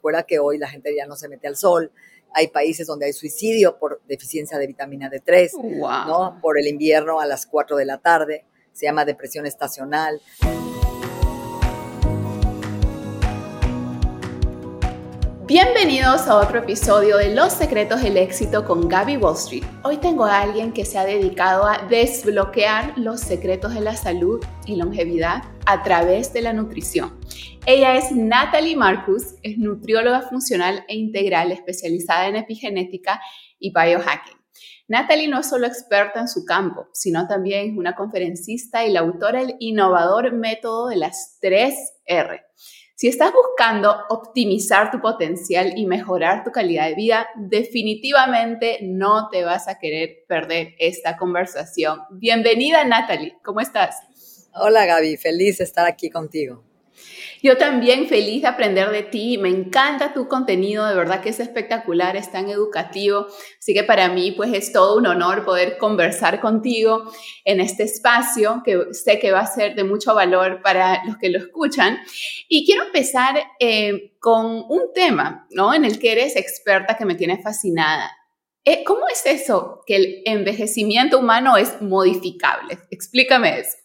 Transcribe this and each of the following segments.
Recuerda que hoy la gente ya no se mete al sol. Hay países donde hay suicidio por deficiencia de vitamina D3, ¿no? Por el invierno a las 4 de la tarde. Se llama depresión estacional. Bienvenidos a otro episodio de Los Secretos del Éxito con Gaby Wall Street. Hoy tengo a alguien que se ha dedicado a desbloquear los secretos de la salud y longevidad a través de la nutrición. Ella es Natalie Marcus, es nutrióloga funcional e integral especializada en epigenética y biohacking. Natalie no es solo experta en su campo, sino también una conferencista y la autora del innovador método de las tres R si estás buscando optimizar tu potencial y mejorar tu calidad de vida, definitivamente no te vas a querer perder esta conversación. Bienvenida Natalie, ¿cómo estás? Hola Gaby, feliz de estar aquí contigo. Yo también feliz de aprender de ti, me encanta tu contenido, de verdad que es espectacular, es tan educativo, así que para mí pues es todo un honor poder conversar contigo en este espacio que sé que va a ser de mucho valor para los que lo escuchan. Y quiero empezar eh, con un tema, ¿no? En el que eres experta que me tiene fascinada. Eh, ¿Cómo es eso que el envejecimiento humano es modificable? Explícame eso.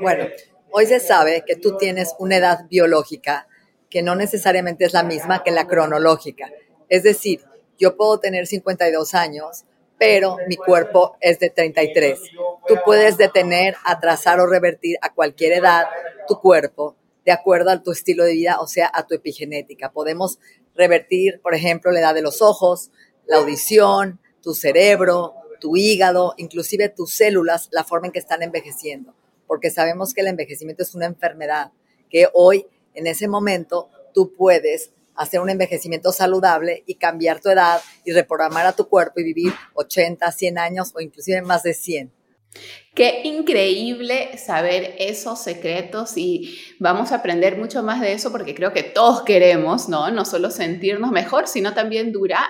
Bueno, Hoy se sabe que tú tienes una edad biológica que no necesariamente es la misma que la cronológica. Es decir, yo puedo tener 52 años, pero mi cuerpo es de 33. Tú puedes detener, atrasar o revertir a cualquier edad tu cuerpo de acuerdo a tu estilo de vida, o sea, a tu epigenética. Podemos revertir, por ejemplo, la edad de los ojos, la audición, tu cerebro, tu hígado, inclusive tus células, la forma en que están envejeciendo porque sabemos que el envejecimiento es una enfermedad, que hoy, en ese momento, tú puedes hacer un envejecimiento saludable y cambiar tu edad y reprogramar a tu cuerpo y vivir 80, 100 años o inclusive más de 100. Qué increíble saber esos secretos y vamos a aprender mucho más de eso porque creo que todos queremos, ¿no? No solo sentirnos mejor, sino también durar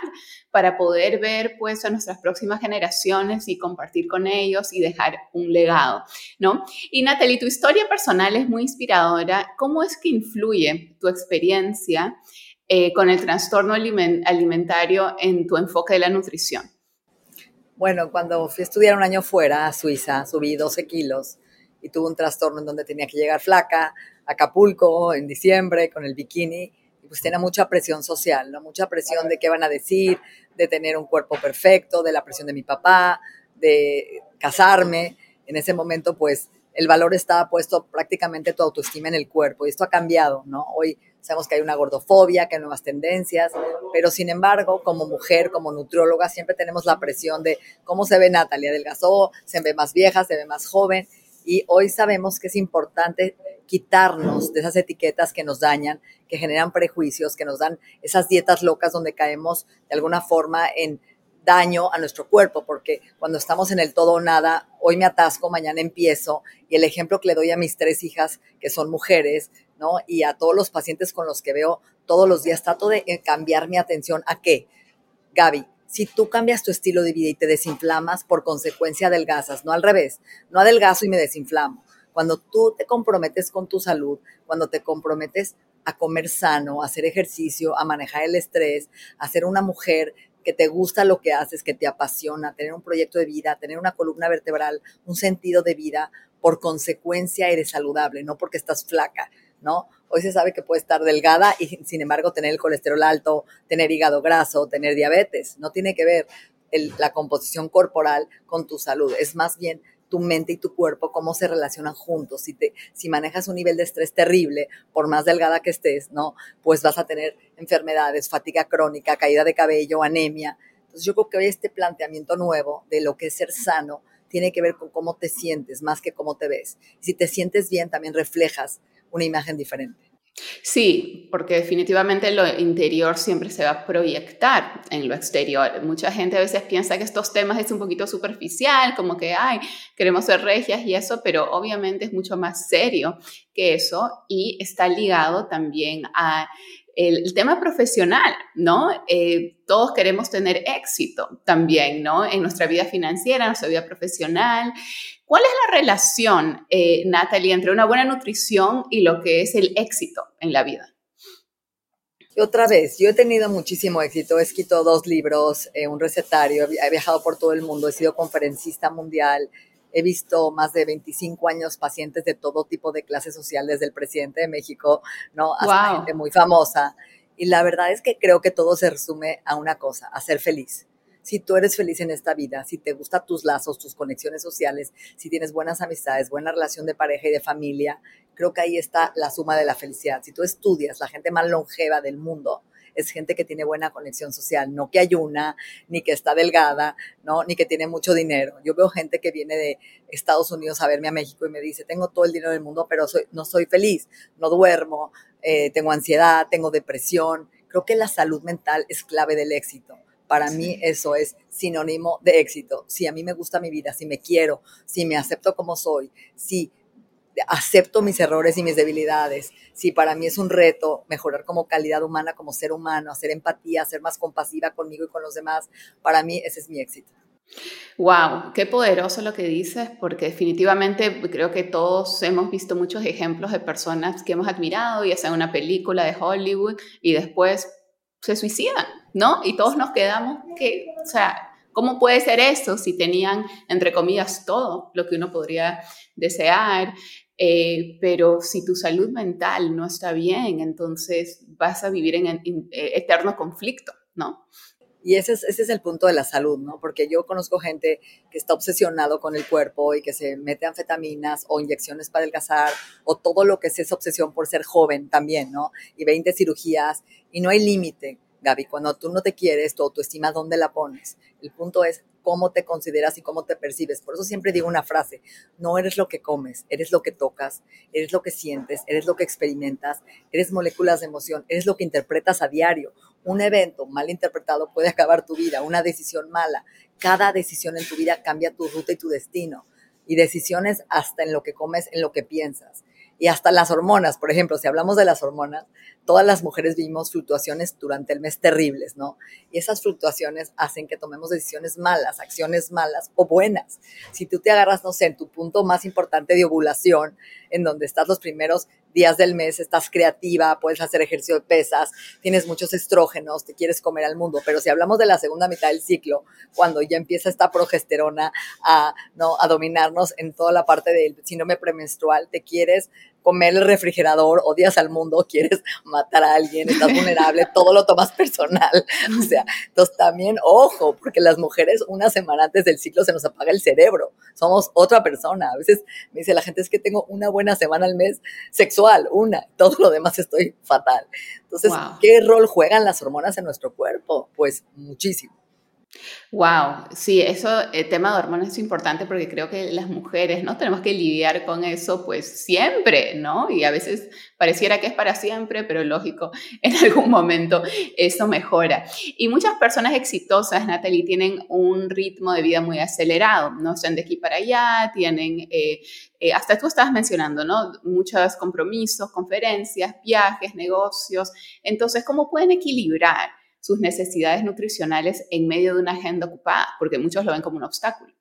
para poder ver pues a nuestras próximas generaciones y compartir con ellos y dejar un legado, ¿no? Y Natalie, tu historia personal es muy inspiradora. ¿Cómo es que influye tu experiencia eh, con el trastorno alimentario en tu enfoque de la nutrición? Bueno, cuando fui a estudiar un año fuera a Suiza, subí 12 kilos y tuve un trastorno en donde tenía que llegar flaca a Acapulco en diciembre con el bikini pues tenía mucha presión social, ¿no? Mucha presión de qué van a decir, de tener un cuerpo perfecto, de la presión de mi papá, de casarme. En ese momento, pues, el valor estaba puesto prácticamente tu autoestima en el cuerpo y esto ha cambiado, ¿no? Hoy sabemos que hay una gordofobia, que hay nuevas tendencias, pero sin embargo, como mujer, como nutrióloga, siempre tenemos la presión de cómo se ve Natalia, adelgazó, se ve más vieja, se ve más joven, y hoy sabemos que es importante quitarnos de esas etiquetas que nos dañan, que generan prejuicios, que nos dan esas dietas locas donde caemos de alguna forma en daño a nuestro cuerpo, porque cuando estamos en el todo o nada, hoy me atasco, mañana empiezo, y el ejemplo que le doy a mis tres hijas, que son mujeres, ¿no? Y a todos los pacientes con los que veo todos los días, trato de eh, cambiar mi atención a qué. Gaby, si tú cambias tu estilo de vida y te desinflamas, por consecuencia adelgazas, no al revés, no adelgazo y me desinflamo. Cuando tú te comprometes con tu salud, cuando te comprometes a comer sano, a hacer ejercicio, a manejar el estrés, a ser una mujer que te gusta lo que haces, que te apasiona, tener un proyecto de vida, tener una columna vertebral, un sentido de vida, por consecuencia eres saludable, no porque estás flaca, ¿no? Hoy se sabe que puede estar delgada y sin embargo tener el colesterol alto, tener hígado graso, tener diabetes. No tiene que ver la composición corporal con tu salud. Es más bien tu mente y tu cuerpo, cómo se relacionan juntos. Si, te, si manejas un nivel de estrés terrible, por más delgada que estés, ¿no? Pues vas a tener enfermedades, fatiga crónica, caída de cabello, anemia. Entonces yo creo que hoy este planteamiento nuevo de lo que es ser sano tiene que ver con cómo te sientes más que cómo te ves. si te sientes bien, también reflejas una imagen diferente. Sí, porque definitivamente lo interior siempre se va a proyectar en lo exterior. Mucha gente a veces piensa que estos temas es un poquito superficial, como que, ay, queremos ser regias y eso, pero obviamente es mucho más serio que eso y está ligado también a el, tema profesional, ¿no? Eh, todos queremos tener éxito también, ¿no? En nuestra vida financiera, en nuestra vida profesional. ¿Cuál es la relación, eh, Natalie, entre una buena nutrición y lo que es el éxito en la vida? Otra vez, yo he tenido muchísimo éxito, he escrito dos libros, eh, un recetario, he viajado por todo el mundo, he sido conferencista mundial, he visto más de 25 años pacientes de todo tipo de clases sociales, desde el presidente de México, ¿no? Hasta gente muy famosa. Y la verdad es que creo que todo se resume a una cosa, a ser feliz si tú eres feliz en esta vida, si te gustan tus lazos, tus conexiones sociales, si tienes buenas amistades, buena relación de pareja y de familia, creo que ahí está la suma de la felicidad. Si tú estudias, la gente más longeva del mundo es gente que tiene buena conexión social, no que ayuna, ni que está delgada, ¿no? ni que tiene mucho dinero. Yo veo gente que viene de Estados Unidos a verme a México y me dice, tengo todo el dinero del mundo, pero soy, no soy feliz, no duermo, eh, tengo ansiedad, tengo depresión. Creo que la salud mental es clave del éxito. Para mí eso es sinónimo de éxito. Si a mí me gusta mi vida, si me quiero, si me acepto como soy, si acepto mis errores y mis debilidades, si para mí es un reto mejorar como calidad humana, como ser humano, hacer empatía, ser más compasiva conmigo y con los demás, para mí ese es mi éxito. Wow, qué poderoso lo que dices, porque definitivamente creo que todos hemos visto muchos ejemplos de personas que hemos admirado, ya sea una película de Hollywood, y después se suicidan, ¿no? Y todos nos quedamos que, o sea, ¿cómo puede ser eso si tenían, entre comillas, todo lo que uno podría desear? Eh, pero si tu salud mental no está bien, entonces vas a vivir en, eterno conflicto, ¿no? Y ese es, ese es el punto de la salud, ¿no? Porque yo conozco gente que está obsesionado con el cuerpo y que se mete anfetaminas o inyecciones para adelgazar o todo lo que es esa obsesión por ser joven también, ¿no? Y 20 cirugías y no hay límite, Gaby. Cuando tú no te quieres, tu autoestima, ¿dónde la pones? El punto es cómo te consideras y cómo te percibes. Por eso siempre digo una frase, no eres lo que comes, eres lo que tocas, eres lo que sientes, eres lo que experimentas, eres moléculas de emoción, eres lo que interpretas a diario. Un evento mal interpretado puede acabar tu vida, una decisión mala. Cada decisión en tu vida cambia tu ruta y tu destino. Y decisiones hasta en lo que comes, en lo que piensas y hasta las hormonas, por ejemplo, si hablamos de las hormonas, todas las mujeres vivimos fluctuaciones durante el mes terribles, ¿no? Y esas fluctuaciones hacen que tomemos decisiones malas, acciones malas o buenas. Si tú te agarras, no sé, en tu punto más importante de ovulación, en donde estás los primeros días del mes, estás creativa, puedes hacer ejercicio de pesas, tienes muchos estrógenos, te quieres comer al mundo. Pero si hablamos de la segunda mitad del ciclo, cuando ya empieza esta progesterona a, ¿no? a dominarnos en toda la parte del síndrome premenstrual, te quieres comer el refrigerador, odias al mundo, quieres matar a alguien, estás vulnerable, todo lo tomas personal. O sea, entonces también, ojo, porque las mujeres una semana antes del ciclo se nos apaga el cerebro, somos otra persona. A veces me dice la gente, es que tengo una buena semana al mes sexual, una, todo lo demás estoy fatal. Entonces, ¿qué rol juegan las hormonas en nuestro cuerpo? Pues muchísimo. Wow, sí, eso, el tema de hormonas es importante porque creo que las mujeres, ¿no? Tenemos que lidiar con eso pues siempre, ¿no? Y a veces pareciera que es para siempre, pero lógico, en algún momento eso mejora. Y muchas personas exitosas, Natalie, tienen un ritmo de vida muy acelerado, ¿no? Están de aquí para allá, tienen, eh, eh, hasta tú estabas mencionando, ¿no? Muchos compromisos, conferencias, viajes, negocios. Entonces, ¿cómo pueden equilibrar? Sus necesidades nutricionales en medio de una agenda ocupada, porque muchos lo ven como un obstáculo.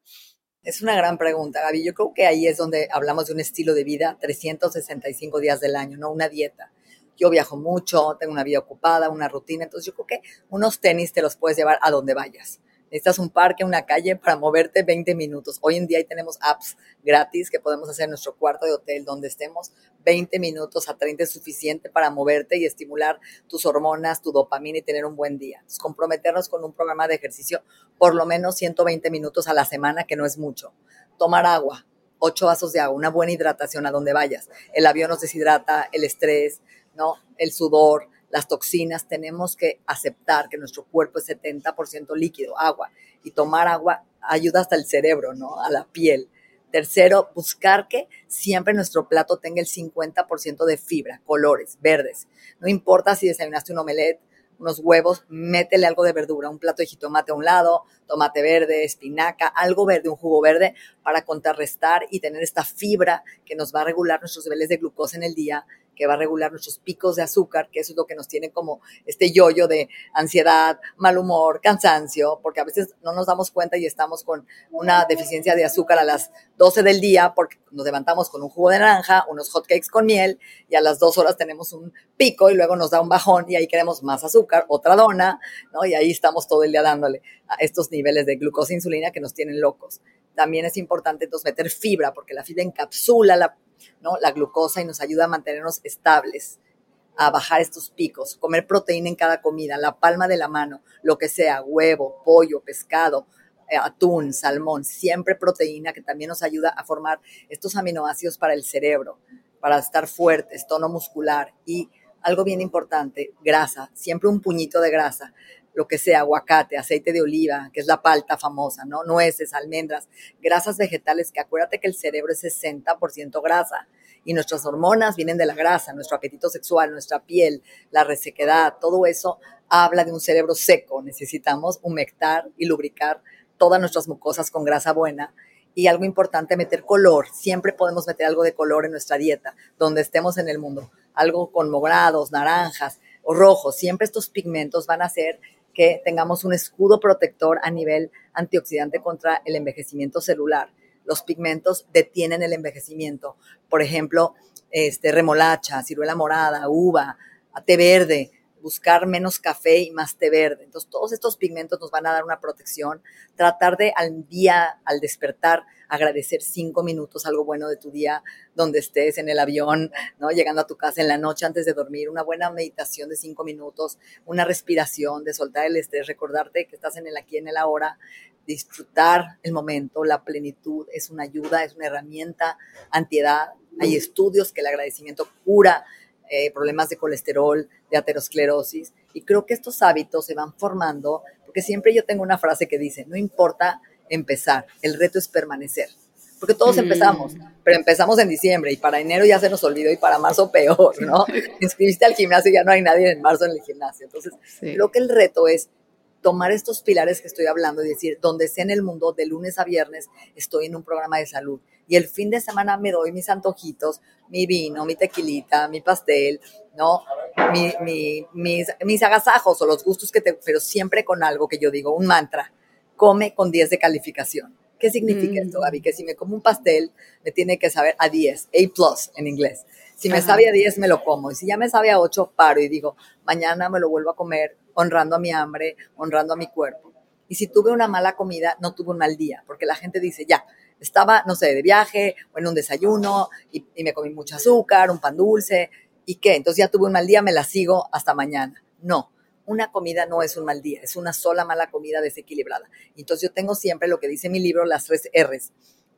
Es una gran pregunta, Gaby. Yo creo que ahí es donde hablamos de un estilo de vida 365 días del año, no una dieta. Yo viajo mucho, tengo una vida ocupada, una rutina, entonces yo creo que unos tenis te los puedes llevar a donde vayas necesitas un parque, una calle para moverte 20 minutos. Hoy en día ahí tenemos apps gratis que podemos hacer en nuestro cuarto de hotel donde estemos. 20 minutos a 30 es suficiente para moverte y estimular tus hormonas, tu dopamina y tener un buen día. comprometernos con un programa de ejercicio por lo menos 120 minutos a la semana, que no es mucho. Tomar agua, 8 vasos de agua, una buena hidratación a donde vayas. El avión nos deshidrata, el estrés, ¿no? El sudor, las toxinas, tenemos que aceptar que nuestro cuerpo es 70% líquido, agua, y tomar agua ayuda hasta el cerebro, ¿no? A la piel. Tercero, buscar que siempre nuestro plato tenga el 50% de fibra, colores, verdes. No importa si desayunaste un omelette, unos huevos, métele algo de verdura, un plato de jitomate a un lado, tomate verde, espinaca, algo verde, un jugo verde para contrarrestar y tener esta fibra que nos va a regular nuestros niveles de glucosa en el día que va a regular nuestros picos de azúcar, que eso es lo que nos tiene como este yoyo de ansiedad, mal humor, cansancio, porque a veces no nos damos cuenta y estamos con una deficiencia de azúcar a las 12 del día porque nos levantamos con un jugo de naranja, unos hotcakes con miel y a las dos horas tenemos un pico y luego nos da un bajón y ahí queremos más azúcar, otra dona, ¿no? Y ahí estamos todo el día dándole a estos niveles de glucosa e insulina que nos tienen locos. También es importante entonces meter fibra porque la fibra encapsula la, ¿no? la glucosa y nos ayuda a mantenernos estables a bajar estos picos, comer proteína en cada comida, la palma de la mano, lo que sea, huevo, pollo, pescado, eh, atún, salmón, siempre proteína que también nos ayuda a formar estos aminoácidos para el cerebro, para estar fuertes, tono muscular y algo bien importante, grasa, siempre un puñito de grasa lo que sea, aguacate, aceite de oliva, que es la palta famosa, ¿no? Nueces, almendras, grasas vegetales, que acuérdate que el cerebro es 60% grasa y nuestras hormonas vienen de la grasa, nuestro apetito sexual, nuestra piel, la resequedad, todo eso habla de un cerebro seco. Necesitamos humectar y lubricar todas nuestras mucosas con grasa buena. Y algo importante, meter color. Siempre podemos meter algo de color en nuestra dieta, donde estemos en el mundo. Algo con morados, naranjas o rojos. Siempre estos pigmentos van a ser que tengamos un escudo protector a nivel antioxidante contra el envejecimiento celular. Los pigmentos detienen el envejecimiento. Por ejemplo, este, remolacha, ciruela morada, uva, té verde, buscar menos café y más té verde. Entonces, todos estos pigmentos nos van a dar una protección. Tratar de al día, al despertar, agradecer cinco minutos algo bueno de tu día, donde estés en el avión, ¿no? Llegando a tu casa en la noche antes de dormir, una buena meditación de cinco minutos, una respiración, de soltar el estrés, recordarte que estás en el aquí, en el ahora, disfrutar el momento, la plenitud, es una ayuda, es una herramienta antiedad. Hay estudios que el agradecimiento cura eh, problemas de colesterol, de aterosclerosis. Y creo que estos hábitos se van formando, porque siempre yo tengo una frase que dice, no importa empezar, el reto es permanecer. Porque todos empezamos, pero empezamos en diciembre y para enero ya se nos olvidó y para marzo peor, ¿no? Inscribiste al gimnasio y ya no hay nadie en marzo en el gimnasio. Entonces, creo que el reto es tomar estos pilares que estoy hablando y decir, donde sea en el mundo, de lunes a viernes, estoy en un programa de salud. Y el fin de semana me doy mis antojitos, mi vino, mi tequilita, mi pastel, ¿no? mis, mis agasajos o los gustos que te... Pero siempre con algo que yo digo, un mantra come con 10 de calificación. ¿Qué significa esto, mm. Gaby? Que si me como un pastel, me tiene que saber a 10, A plus en inglés. Si me sabe a 10, me lo como. Y si ya me sabe a 8, paro y digo, mañana me lo vuelvo a comer honrando a mi hambre, honrando a mi cuerpo. Y si tuve una mala comida, no tuve un mal día, porque la gente dice, ya, estaba, no sé, de viaje o en un desayuno y, y me comí mucho azúcar, un pan dulce, ¿y qué? Entonces ya tuve un mal día, me la sigo hasta mañana. No, una comida no es un mal día, es una sola mala comida desequilibrada. Entonces yo tengo siempre lo que dice mi libro, las tres R's.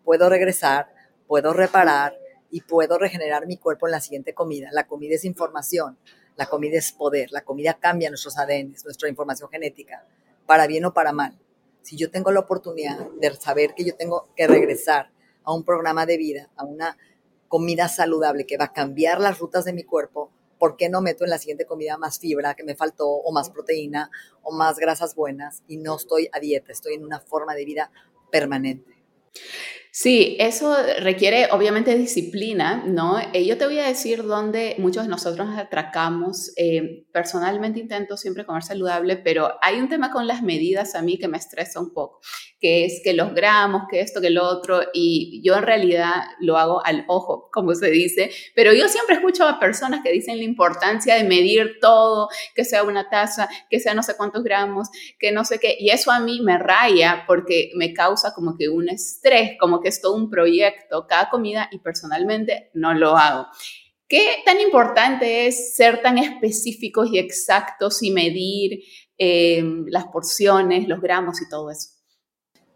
Puedo regresar, puedo reparar y puedo regenerar mi cuerpo en la siguiente comida. La comida es información, la comida es poder, la comida cambia nuestros ADN, nuestra información genética, para bien o para mal. Si yo tengo la oportunidad de saber que yo tengo que regresar a un programa de vida, a una comida saludable que va a cambiar las rutas de mi cuerpo, ¿por qué no meto en la siguiente comida más fibra que me faltó o más proteína o más grasas buenas y no estoy a dieta, estoy en una forma de vida permanente? Sí, eso requiere obviamente disciplina, ¿no? Eh, yo te voy a decir dónde muchos de nosotros nos atracamos. Eh, personalmente intento siempre comer saludable, pero hay un tema con las medidas a mí que me estresa un poco, que es que los gramos, que esto, que lo otro, y yo en realidad lo hago al ojo, como se dice, pero yo siempre escucho a personas que dicen la importancia de medir todo, que sea una taza, que sea no sé cuántos gramos, que no sé qué, y eso a mí me raya porque me causa como que un estrés, como que es todo un proyecto, cada comida, y personalmente no lo hago. ¿Qué tan importante es ser tan específicos y exactos y medir em, las porciones, los gramos y todo eso?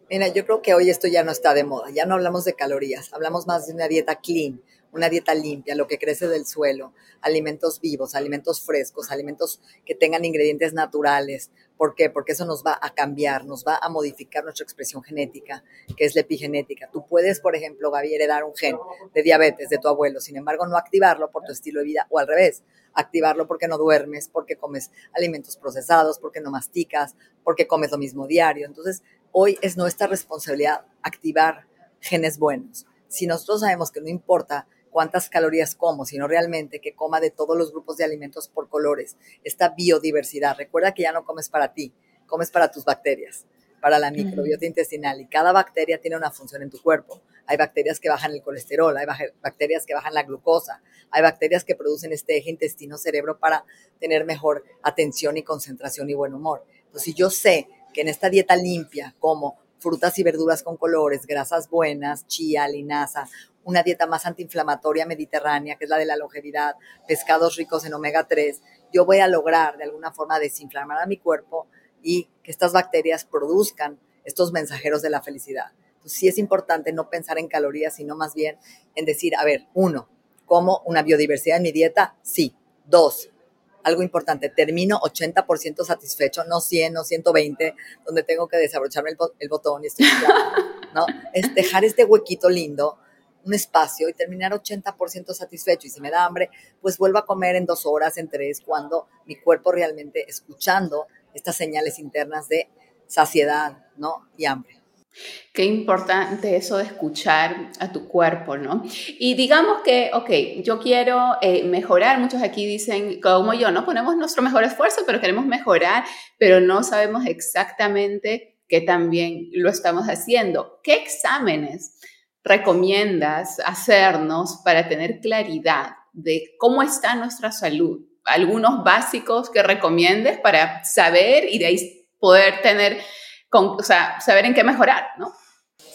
Mira, yo creo que hoy esto ya no está de moda, ya no hablamos de calorías, hablamos más de una dieta clean, una dieta limpia, lo que crece del suelo, alimentos vivos, alimentos frescos, alimentos que tengan ingredientes naturales. ¿Por qué? Porque eso nos va a cambiar, nos va a modificar nuestra expresión genética, que es la epigenética. Tú puedes, por ejemplo, Gaby, heredar un gen de diabetes de tu abuelo, sin embargo, no activarlo por tu estilo de vida, o al revés, activarlo porque no duermes, porque comes alimentos procesados, porque no masticas, porque comes lo mismo diario. Entonces, hoy es nuestra responsabilidad activar genes buenos. Si nosotros sabemos que no importa cuántas calorías como, sino realmente que coma de todos los grupos de alimentos por colores, esta biodiversidad. Recuerda que ya no comes para ti, comes para tus bacterias, para la microbiota intestinal y cada bacteria tiene una función en tu cuerpo. Hay bacterias que bajan el colesterol, hay bacterias que bajan la glucosa, hay bacterias que producen este eje intestino-cerebro para tener mejor atención y concentración y buen humor. Entonces, si yo sé que en esta dieta limpia como frutas y verduras con colores, grasas buenas, chía, linaza, una dieta más antiinflamatoria mediterránea, que es la de la longevidad, pescados ricos en omega 3, yo voy a lograr de alguna forma desinflamar a mi cuerpo y que estas bacterias produzcan estos mensajeros de la felicidad. Entonces sí es importante no pensar en calorías, sino más bien en decir, a ver, uno, ¿como una biodiversidad en mi dieta? Sí. Dos, algo importante, termino 80% satisfecho, no 100, no 120, donde tengo que desabrocharme el, botón y estoy ¿no? Es dejar este huequito lindo, un espacio y terminar 80% satisfecho. Y si me da hambre, pues vuelvo a comer en dos horas, en tres, cuando mi cuerpo realmente escuchando estas señales internas de saciedad, ¿no? Y hambre. Qué importante eso de escuchar a tu cuerpo, ¿no? Y digamos que, ok, yo quiero eh, mejorar, muchos aquí dicen, como yo, no ponemos nuestro mejor esfuerzo, pero queremos mejorar, pero no sabemos exactamente qué también lo estamos haciendo. ¿Qué exámenes recomiendas hacernos para tener claridad de cómo está nuestra salud? Algunos básicos que recomiendes para saber y de poder tener o sea, saber en qué mejorar, ¿no?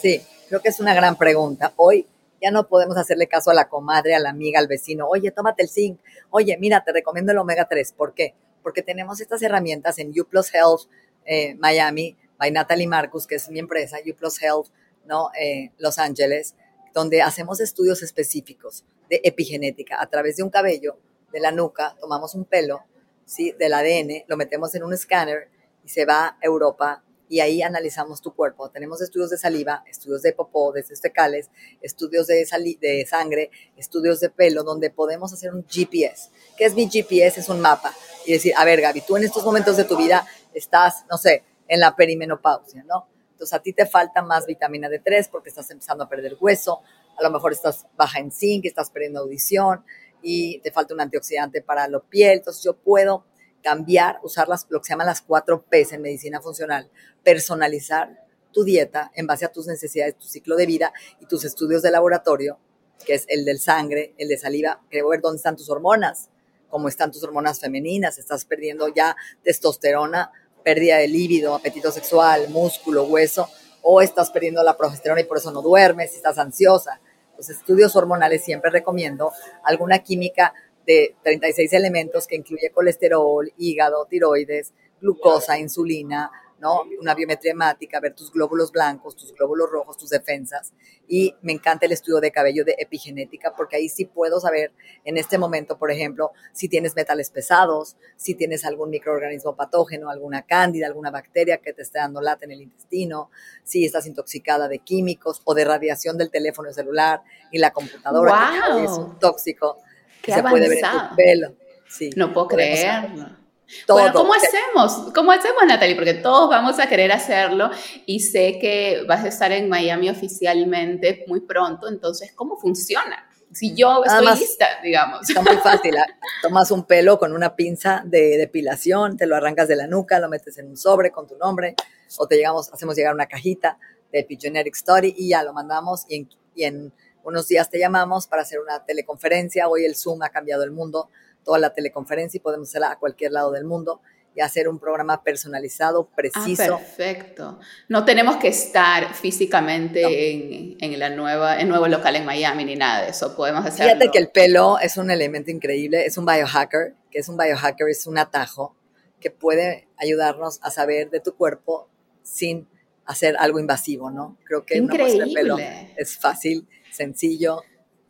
Sí, creo que es una gran pregunta. Hoy ya no podemos hacerle caso a la comadre, a la amiga, al vecino. Oye, tómate el zinc. Oye, mira, te recomiendo el omega 3. ¿Por qué? Porque tenemos estas herramientas en U Plus Health eh, Miami, by Natalie Marcus, que es mi empresa, U Plus Health, ¿no? Eh, Los Ángeles, donde hacemos estudios específicos de epigenética a través de un cabello, de la nuca, tomamos un pelo, ¿sí? Del ADN, lo metemos en un escáner y se va a Europa y ahí analizamos tu cuerpo. Tenemos estudios de saliva, estudios de popó, de fecales, estudios de, de sangre, estudios de pelo, donde podemos hacer un GPS. ¿Qué es mi GPS? Es un mapa. Y decir, a ver, Gaby, tú en estos momentos de tu vida estás, no sé, en la perimenopausia, ¿no? Entonces a ti te falta más vitamina D3 porque estás empezando a perder hueso, a lo mejor estás baja en zinc, estás perdiendo audición y te falta un antioxidante para la piel. Entonces yo puedo cambiar, usar las, lo que se llaman las cuatro P's en medicina funcional, personalizar tu dieta en base a tus necesidades, tu ciclo de vida y tus estudios de laboratorio, que es el del sangre, el de saliva, quiero ver dónde están tus hormonas, cómo están tus hormonas femeninas, estás perdiendo ya testosterona, pérdida de líbido, apetito sexual, músculo, hueso, o estás perdiendo la progesterona y por eso no duermes, estás ansiosa. Los estudios hormonales siempre recomiendo alguna química de 36 elementos que incluye colesterol, hígado, tiroides, glucosa, insulina, ¿no? Una biometría hemática, ver tus glóbulos blancos, tus glóbulos rojos, tus defensas. Y me encanta el estudio de cabello de epigenética porque ahí sí puedo saber en este momento, por ejemplo, si tienes metales pesados, si tienes algún microorganismo patógeno, alguna cándida, alguna bacteria que te esté dando lata en el intestino, si estás intoxicada de químicos o de radiación del teléfono celular y la computadora, que es un tóxico que se puede ver en tu pelo. Sí, no puedo creerlo. Bueno, ¿cómo hacemos? ¿Cómo hacemos, Natalie? Porque todos vamos a querer hacerlo y sé que vas a estar en Miami oficialmente muy pronto, entonces, ¿cómo funciona? Si yo estoy lista, digamos. Está muy fácil. ¿ah? Tomas un pelo con una pinza de depilación, te lo arrancas de la nuca, lo metes en un sobre con tu nombre, o te llegamos, hacemos llegar una cajita de Epigenetic Story y ya lo mandamos y en, y en unos días te llamamos para hacer una teleconferencia. Hoy el Zoom ha cambiado el mundo toda la teleconferencia y podemos hacerla a cualquier lado del mundo y hacer un programa personalizado, ah, preciso. Ah, perfecto. No tenemos que estar físicamente en, en, la nueva, en nuevo local en Miami ni nada de eso. Podemos hacerlo. Fíjate que el pelo es un elemento increíble, es un biohacker, que es un biohacker, es un atajo que puede ayudarnos a saber de tu cuerpo sin hacer algo invasivo, ¿no? Creo que Increíble. una pelo es fácil, sencillo,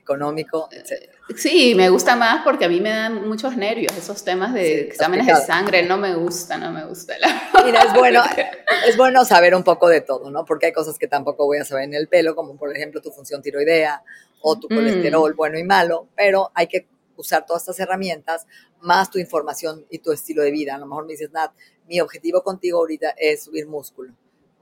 económico, etc. Sí, me gusta más porque a mí me dan muchos nervios esos temas de exámenes de sangre, no me gusta, no me gusta. Mira, es bueno, es bueno saber un poco de todo, ¿no? Porque hay cosas que tampoco voy a saber en el pelo, como por ejemplo tu función tiroidea o tu mm. colesterol bueno y malo, pero hay que usar todas estas herramientas más tu información y tu estilo de vida. A lo mejor me dices, Nat, mi objetivo contigo ahorita es subir músculo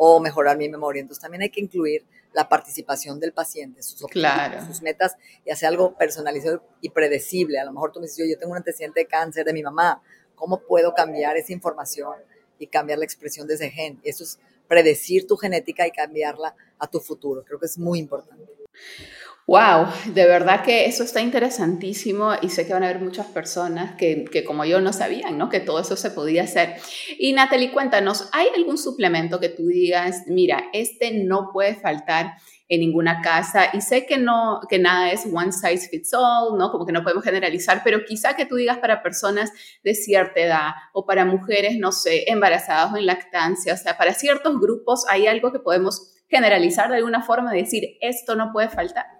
o mejorar mi memoria. Entonces también hay que incluir la participación del paciente, sus objetivos, sus metas y hacer algo personalizado y predecible. A lo mejor tú me dices, yo, tengo un antecedente de cáncer de mi mamá, ¿cómo puedo cambiar esa información y cambiar la expresión de ese gen? Eso es predecir tu genética y cambiarla a tu futuro. Creo que es muy importante. Wow, de verdad que eso está interesantísimo y sé que van a haber muchas personas que, que, como yo no sabían, ¿no? Que todo eso se podía hacer. Y Natalie, cuéntanos, ¿hay algún suplemento que tú digas, mira, este no puede faltar en ninguna casa? Y sé que no, que nada es one size fits all, ¿no? Como que no podemos generalizar, pero quizá que tú digas para personas de cierta edad o para mujeres, no sé, embarazadas o en lactancia, o sea, para ciertos grupos hay algo que podemos generalizar de alguna forma, decir, esto no puede faltar.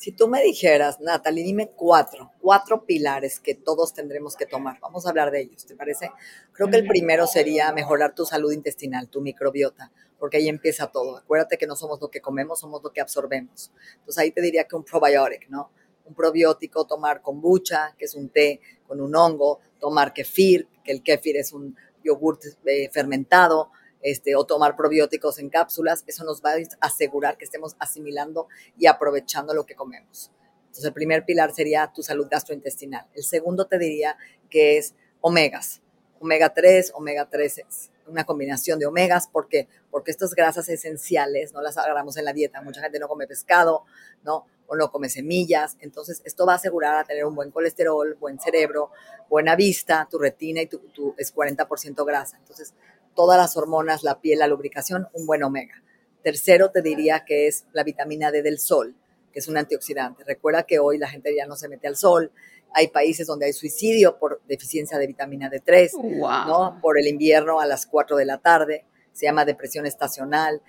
Si tú me dijeras, Natalie, dime cuatro, cuatro pilares que todos tendremos que tomar. Vamos a hablar de ellos, ¿te parece? Creo que el primero sería mejorar tu salud intestinal, tu microbiota, porque ahí empieza todo. Acuérdate que no somos lo que comemos, somos lo que absorbemos. Entonces ahí te diría que un probiotic, ¿no? Un probiótico, tomar kombucha, que es un té con un hongo, tomar kefir, que el kefir es un yogurt eh, fermentado, este, o tomar probióticos en cápsulas, eso nos va a asegurar que estemos asimilando y aprovechando lo que comemos. Entonces, el primer pilar sería tu salud gastrointestinal. El segundo te diría que es omegas, omega 3, omega 3 una combinación de omegas, ¿por qué? Porque estas grasas esenciales no las agarramos en la dieta. Mucha gente no come pescado, ¿no? O no come semillas. Entonces, esto va a asegurar a tener un buen colesterol, buen cerebro, buena vista, tu retina y tu, tu es 40% grasa. Entonces, todas las hormonas, la piel, la lubricación, un buen omega. Tercero, te diría que es la vitamina D del sol, que es un antioxidante. Recuerda que hoy la gente ya no se mete al sol. Hay países donde hay suicidio por deficiencia de vitamina D3, ¿no? Por el invierno a las 4 de la tarde. Se llama depresión estacional.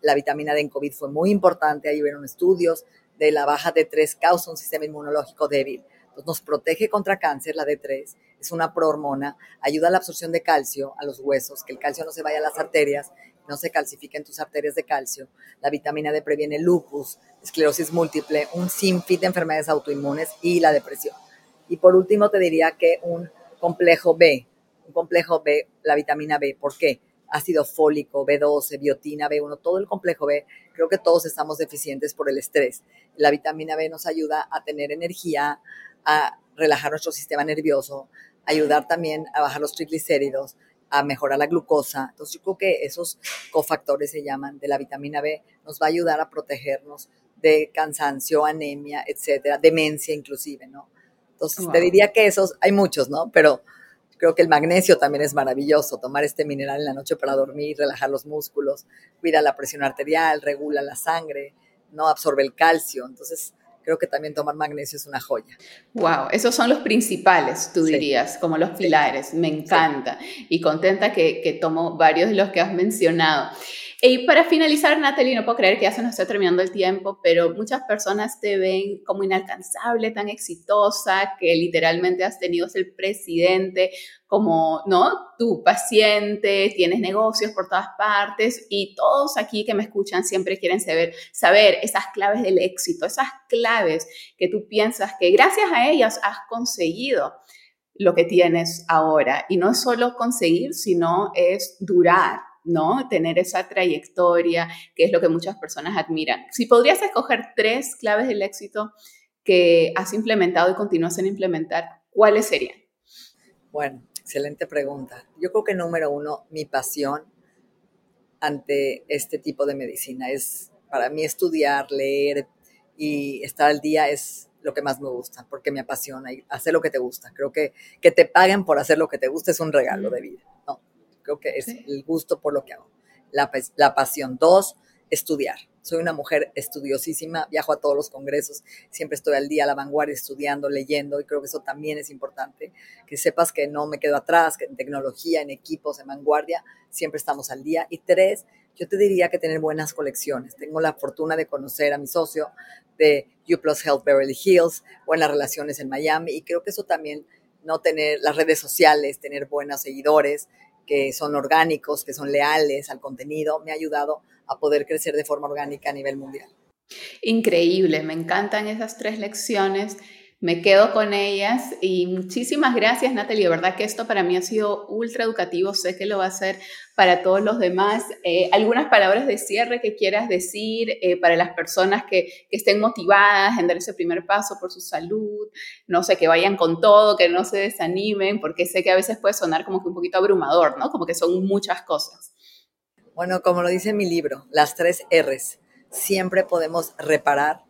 la vitamina D en COVID fue muy importante. Ahí hubieron estudios de la baja D3 causa un sistema inmunológico débil. Nos protege contra cáncer, la D3, es una prohormona, ayuda a la absorción de calcio a los huesos, que el calcio no se vaya a las arterias, no se calcifiquen tus arterias de calcio. La vitamina D previene lupus, esclerosis múltiple, un sinfín de enfermedades autoinmunes y la depresión. Y por último te diría que un complejo B, un complejo B, la vitamina B, ¿por qué? ácido fólico, B12, biotina, B1, todo el complejo B, creo que todos estamos deficientes por el estrés. La vitamina B nos ayuda a tener energía, a relajar nuestro sistema nervioso, ayudar también a bajar los triglicéridos, a mejorar la glucosa. Entonces yo creo que esos cofactores se llaman de la vitamina B, nos va a ayudar a protegernos de cansancio, anemia, etcétera, demencia inclusive, ¿no? Entonces te diría que esos, hay muchos, ¿no? Pero creo que el magnesio también es maravilloso, tomar este mineral en la noche para dormir, relajar los músculos, cuida la presión arterial, regula la sangre, no absorbe el calcio. Entonces, creo que también tomar magnesio es una joya. Wow, esos son los principales, tú dirías, como los pilares. Me encanta. Y contenta que, que tomo varios de los que has mencionado. Y para finalizar, Natalie, no puedo creer que ya se nos está terminando el tiempo, pero muchas personas te ven como inalcanzable, tan exitosa, que literalmente has tenido ser presidente, como, ¿no? Tu paciente, tienes negocios por todas partes y todos aquí que me escuchan siempre quieren saber, saber esas claves del éxito, esas claves que tú piensas que gracias a ellas has conseguido lo que tienes ahora. Y no es solo conseguir, sino es durar ¿no? Tener esa trayectoria, que es lo que muchas personas admiran. Si podrías escoger tres claves del éxito que has implementado y continúas en implementar, ¿cuáles serían? Bueno, excelente pregunta. Yo creo que número uno, mi pasión ante este tipo de medicina es, para mí, estudiar, leer y estar al día es lo que más me gusta, porque me apasiona y hacer lo que te gusta. Creo que que te paguen por hacer lo que te gusta es un regalo de vida. ¿no? Creo que es el gusto por lo que hago. La, la pasión. Dos, estudiar. Soy una mujer estudiosísima, viajo a todos los congresos, siempre estoy al día a la vanguardia estudiando, leyendo y creo que eso también es importante, que sepas que no me quedo atrás, que en tecnología, en equipos, en vanguardia, siempre estamos al día. Y tres, yo te diría que tener buenas colecciones. Tengo la fortuna de conocer a mi socio de U Plus Health Beverly Hills, buenas relaciones en Miami y creo que eso también, no tener las redes sociales, tener buenos seguidores, que son orgánicos, que son leales al contenido, me ha ayudado a poder crecer de forma orgánica a nivel mundial. Increíble, me encantan esas tres lecciones Me quedo con ellas y muchísimas gracias Natalie, de verdad que esto para mí ha sido ultra educativo, sé que lo va a ser para todos los demás. Eh, algunas palabras de cierre que quieras decir eh, para las personas que, que, estén motivadas en dar ese primer paso por su salud, no sé, que vayan con todo, que no se desanimen, porque sé que a veces puede sonar como que un poquito abrumador, ¿no? Como que son muchas cosas. Bueno, como lo dice mi libro, las tres R's, siempre podemos reparar,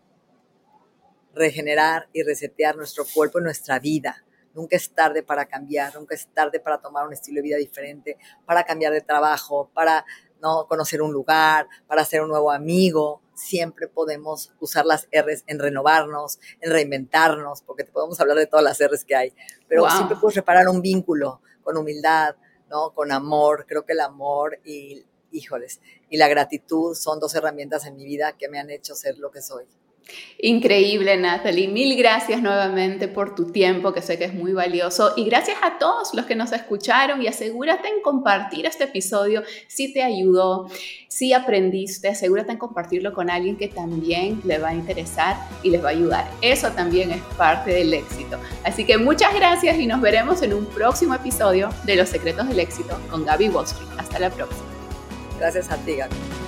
regenerar y resetear nuestro cuerpo y nuestra vida. Nunca es tarde para cambiar, nunca es tarde para tomar un estilo de vida diferente, para cambiar de trabajo, para no conocer un lugar, para hacer un nuevo amigo. Siempre podemos usar las R's en renovarnos, en reinventarnos, porque te podemos hablar de todas las R's que hay. Pero siempre puedes reparar un vínculo con humildad, ¿no? Con amor. Creo que el amor y, híjoles, y la gratitud son dos herramientas en mi vida que me han hecho ser lo que soy. Increíble, Natalie. Mil gracias nuevamente por tu tiempo, que sé que es muy valioso. Y gracias a todos los que nos escucharon y asegúrate en compartir este episodio si te ayudó, si aprendiste, asegúrate en compartirlo con alguien que también le va a interesar y les va a ayudar. Eso también es parte del éxito. Así que muchas gracias y nos veremos en un próximo episodio de Los Secretos del Éxito con Gaby Wall Hasta la próxima. Gracias a ti, Gaby.